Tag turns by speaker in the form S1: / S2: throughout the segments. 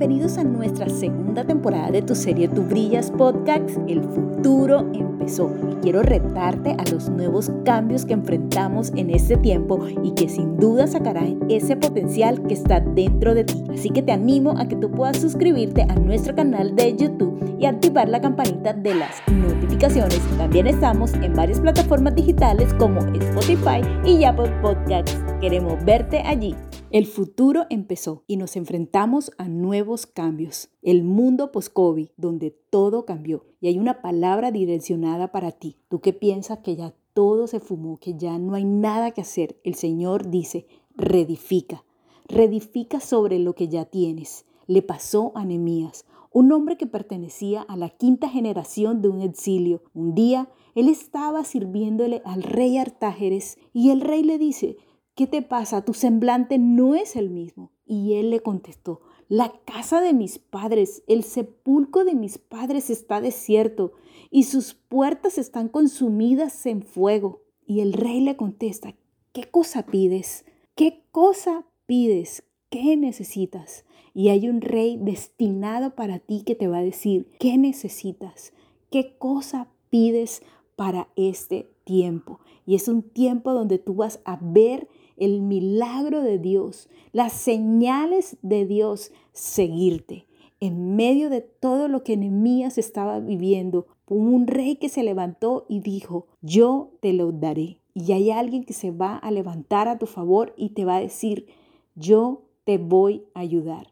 S1: Bienvenidos a nuestra segunda temporada de tu serie Tu Brillas Podcast. El futuro empezó y quiero retarte a los nuevos cambios que enfrentamos en este tiempo y que sin duda sacarán ese potencial que está dentro de ti. Así que te animo a que tú puedas suscribirte a nuestro canal de YouTube y activar la campanita de las notificaciones. También estamos en varias plataformas digitales como Spotify y Apple Podcasts. Queremos verte allí. El futuro empezó y nos enfrentamos a nuevos cambios. El mundo post-COVID, donde todo cambió. Y hay una palabra direccionada para ti. Tú que piensas que ya todo se fumó, que ya no hay nada que hacer. El Señor dice, redifica. Redifica sobre lo que ya tienes. Le pasó a Nehemías, un hombre que pertenecía a la quinta generación de un exilio. Un día él estaba sirviéndole al rey Artájeres y el rey le dice, ¿qué te pasa? Tu semblante no es el mismo. Y él le contestó, la casa de mis padres, el sepulcro de mis padres está desierto y sus puertas están consumidas en fuego. Y el rey le contesta, ¿qué cosa pides? ¿Qué cosa pides? ¿Qué necesitas? Y hay un rey destinado para ti que te va a decir, ¿qué necesitas? ¿Qué cosa pides para este tiempo? Y es un tiempo donde tú vas a ver el milagro de Dios, las señales de Dios seguirte. En medio de todo lo que Nehemías estaba viviendo, un rey que se levantó y dijo, yo te lo daré. Y hay alguien que se va a levantar a tu favor y te va a decir, yo te voy a ayudar.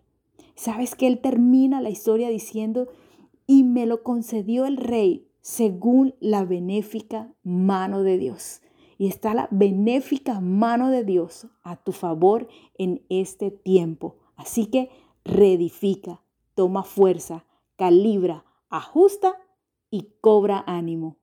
S1: ¿Sabes que él termina la historia diciendo, y me lo concedió el rey según la benéfica mano de Dios? Y está la benéfica mano de Dios a tu favor en este tiempo. Así que reedifica, toma fuerza, calibra, ajusta y cobra ánimo.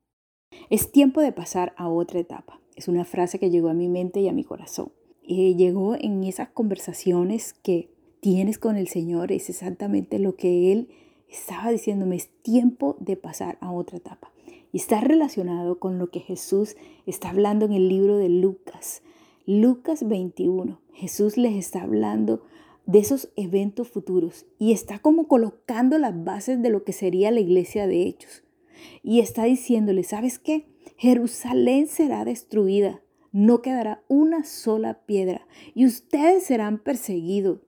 S1: Es tiempo de pasar a otra etapa. Es una frase que llegó a mi mente y a mi corazón. Y llegó en esas conversaciones que tienes con el Señor. Es exactamente lo que Él estaba diciéndome. Es tiempo de pasar a otra etapa. Y está relacionado con lo que Jesús está hablando en el libro de Lucas. Lucas 21. Jesús les está hablando de esos eventos futuros y está como colocando las bases de lo que sería la iglesia de hechos. Y está diciéndole, ¿sabes qué? Jerusalén será destruida, no quedará una sola piedra y ustedes serán perseguidos.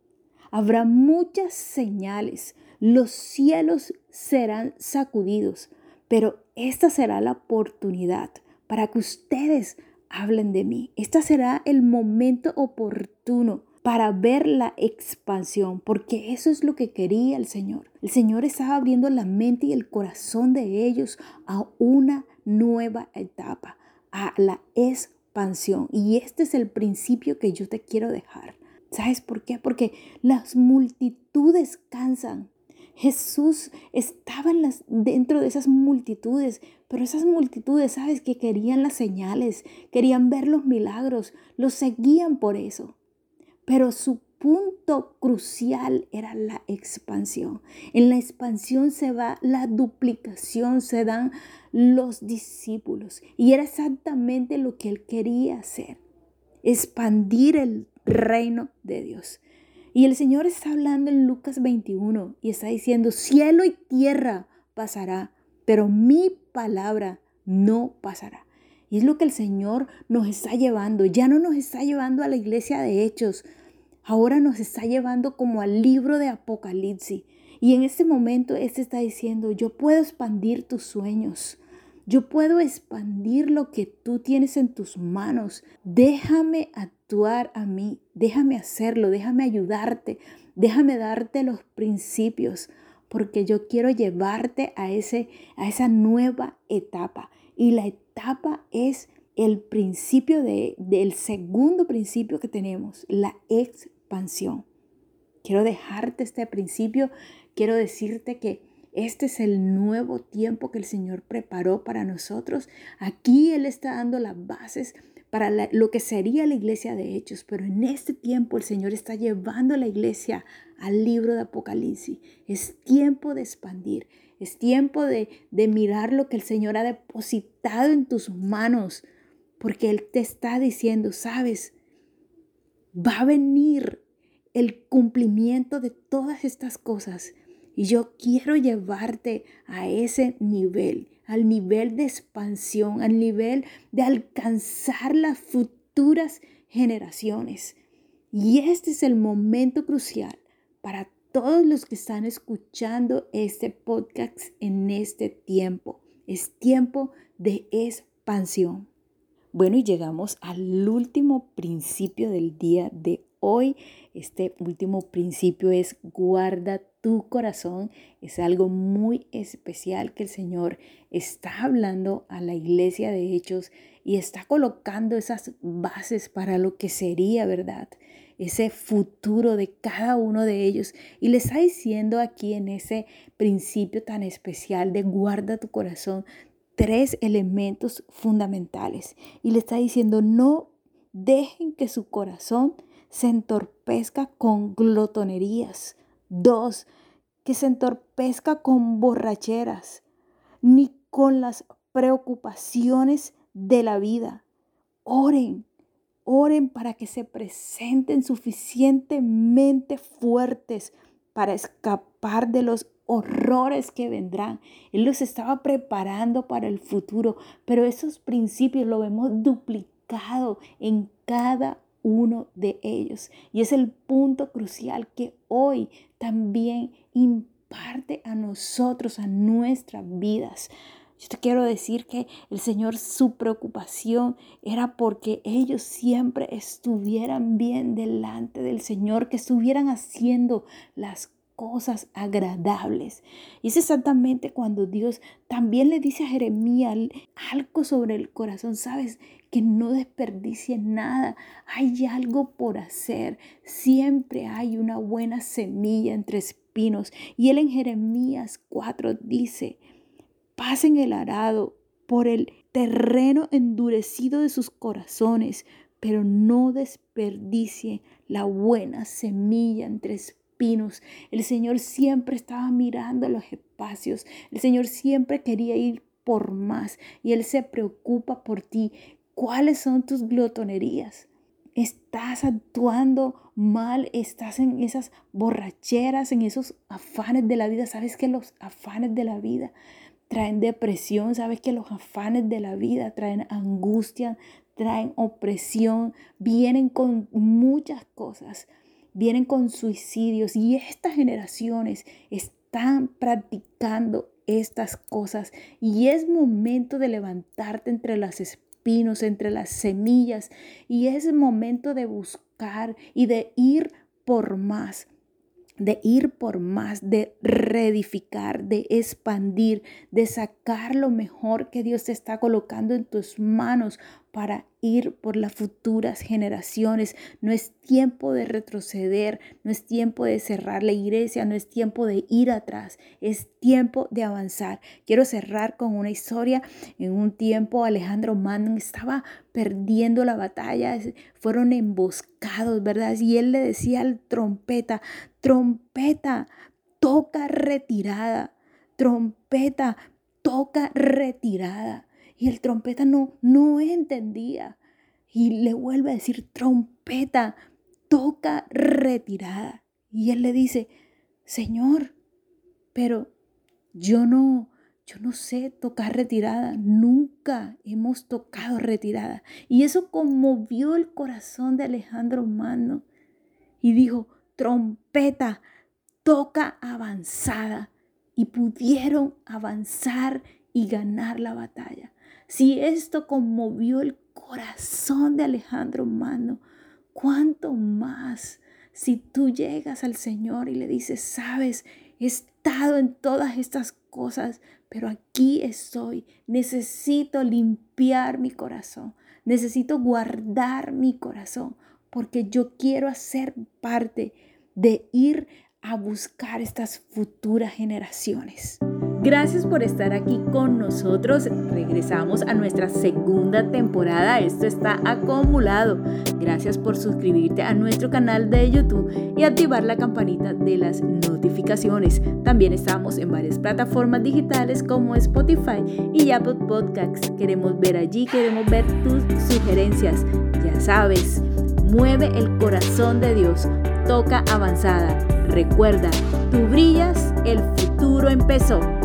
S1: Habrá muchas señales, los cielos serán sacudidos, pero esta será la oportunidad para que ustedes hablen de mí. Este será el momento oportuno para ver la expansión, porque eso es lo que quería el Señor. El Señor estaba abriendo la mente y el corazón de ellos a una nueva etapa, a la expansión. Y este es el principio que yo te quiero dejar. ¿Sabes por qué? Porque las multitudes cansan, Jesús estaba dentro de esas multitudes, pero esas multitudes, ¿sabes? Que querían las señales, querían ver los milagros, los seguían por eso. Pero su punto crucial era la expansión. En la expansión se va la duplicación, se dan los discípulos. Y era exactamente lo que él quería hacer, expandir el reino de Dios. Y el Señor está hablando en Lucas 21 y está diciendo, cielo y tierra pasará, pero mi palabra no pasará. Y es lo que el Señor nos está llevando. Ya no nos está llevando a la iglesia de hechos. Ahora nos está llevando como al libro de Apocalipsis. Y en este momento este está diciendo, yo puedo expandir tus sueños. Yo puedo expandir lo que tú tienes en tus manos. Déjame actuar a mí, déjame hacerlo, déjame ayudarte, déjame darte los principios, porque yo quiero llevarte a, ese, a esa nueva etapa. Y la etapa es el principio de, del segundo principio que tenemos, la expansión. Quiero dejarte este principio, quiero decirte que este es el nuevo tiempo que el Señor preparó para nosotros. Aquí Él está dando las bases para lo que sería la iglesia de hechos, pero en este tiempo el Señor está llevando a la iglesia al libro de Apocalipsis. Es tiempo de expandir, es tiempo de, de mirar lo que el Señor ha depositado en tus manos, porque Él te está diciendo, sabes, va a venir el cumplimiento de todas estas cosas. Y yo quiero llevarte a ese nivel, al nivel de expansión, al nivel de alcanzar las futuras generaciones. Y este es el momento crucial para todos los que están escuchando este podcast en este tiempo. Es tiempo de expansión. Bueno, y llegamos al último principio del día de hoy. Este último principio es guarda tu corazón. Es algo muy especial que el Señor está hablando a la iglesia de Hechos y está colocando esas bases para lo que sería, ¿verdad? Ese futuro de cada uno de ellos. Y le está diciendo aquí en ese principio tan especial de guarda tu corazón tres elementos fundamentales. Y le está diciendo, no dejen que su corazón se entorpezca con glotonerías. Dos, que se entorpezca con borracheras, ni con las preocupaciones de la vida. Oren, oren para que se presenten suficientemente fuertes para escapar de los horrores que vendrán. Él los estaba preparando para el futuro, pero esos principios lo vemos duplicado en cada uno de ellos. Y es el punto crucial que hoy también imparte a nosotros, a nuestras vidas. Yo te quiero decir que el Señor, su preocupación era porque ellos siempre estuvieran bien delante del Señor, que estuvieran haciendo las cosas agradables. Y es exactamente cuando Dios también le dice a Jeremías algo sobre el corazón, sabes, que no desperdicie nada. Hay algo por hacer. Siempre hay una buena semilla entre espinos. Y él en Jeremías 4 dice, pasen el arado por el terreno endurecido de sus corazones, pero no desperdicie la buena semilla entre espinos el Señor siempre estaba mirando los espacios. El Señor siempre quería ir por más y Él se preocupa por ti. ¿Cuáles son tus glotonerías? ¿Estás actuando mal? ¿Estás en esas borracheras, en esos afanes de la vida? ¿Sabes que los afanes de la vida traen depresión? ¿Sabes que los afanes de la vida traen angustia, traen opresión? Vienen con muchas cosas vienen con suicidios y estas generaciones están practicando estas cosas y es momento de levantarte entre las entre las semillas y es momento de buscar y de ir por más de ir por más, de reedificar, de expandir, de sacar lo mejor que Dios te está colocando en tus manos para ir por las futuras generaciones. No es tiempo de retroceder, no es tiempo de cerrar la iglesia, no es tiempo de ir atrás, es tiempo de avanzar. Quiero cerrar con una historia. En un tiempo Alejandro Mann estaba perdiendo la batalla, fueron emboscados, ¿verdad? Y él le decía al trompeta, trompeta, toca retirada, trompeta, toca retirada. Y el trompeta no, no entendía. Y le vuelve a decir, trompeta, toca retirada. Y él le dice, Señor, pero yo no, yo no sé tocar retirada, nunca hemos tocado retirada. Y eso conmovió el corazón de Alejandro Mano. Y dijo, trompeta, toca avanzada. Y pudieron avanzar y ganar la batalla. Si esto conmovió el corazón de Alejandro Mano, ¿cuánto más si tú llegas al Señor y le dices, sabes, he estado en todas estas cosas, pero aquí estoy, necesito limpiar mi corazón, necesito guardar mi corazón, porque yo quiero hacer parte de ir a buscar estas futuras generaciones. Gracias por estar aquí con nosotros. Regresamos a nuestra segunda temporada. Esto está acumulado. Gracias por suscribirte a nuestro canal de YouTube y activar la campanita de las notificaciones. También estamos en varias plataformas digitales como Spotify y Apple Podcasts. Queremos ver allí, queremos ver tus sugerencias. Ya sabes, mueve el corazón de Dios toca avanzada. Recuerda, tú brillas, el futuro empezó.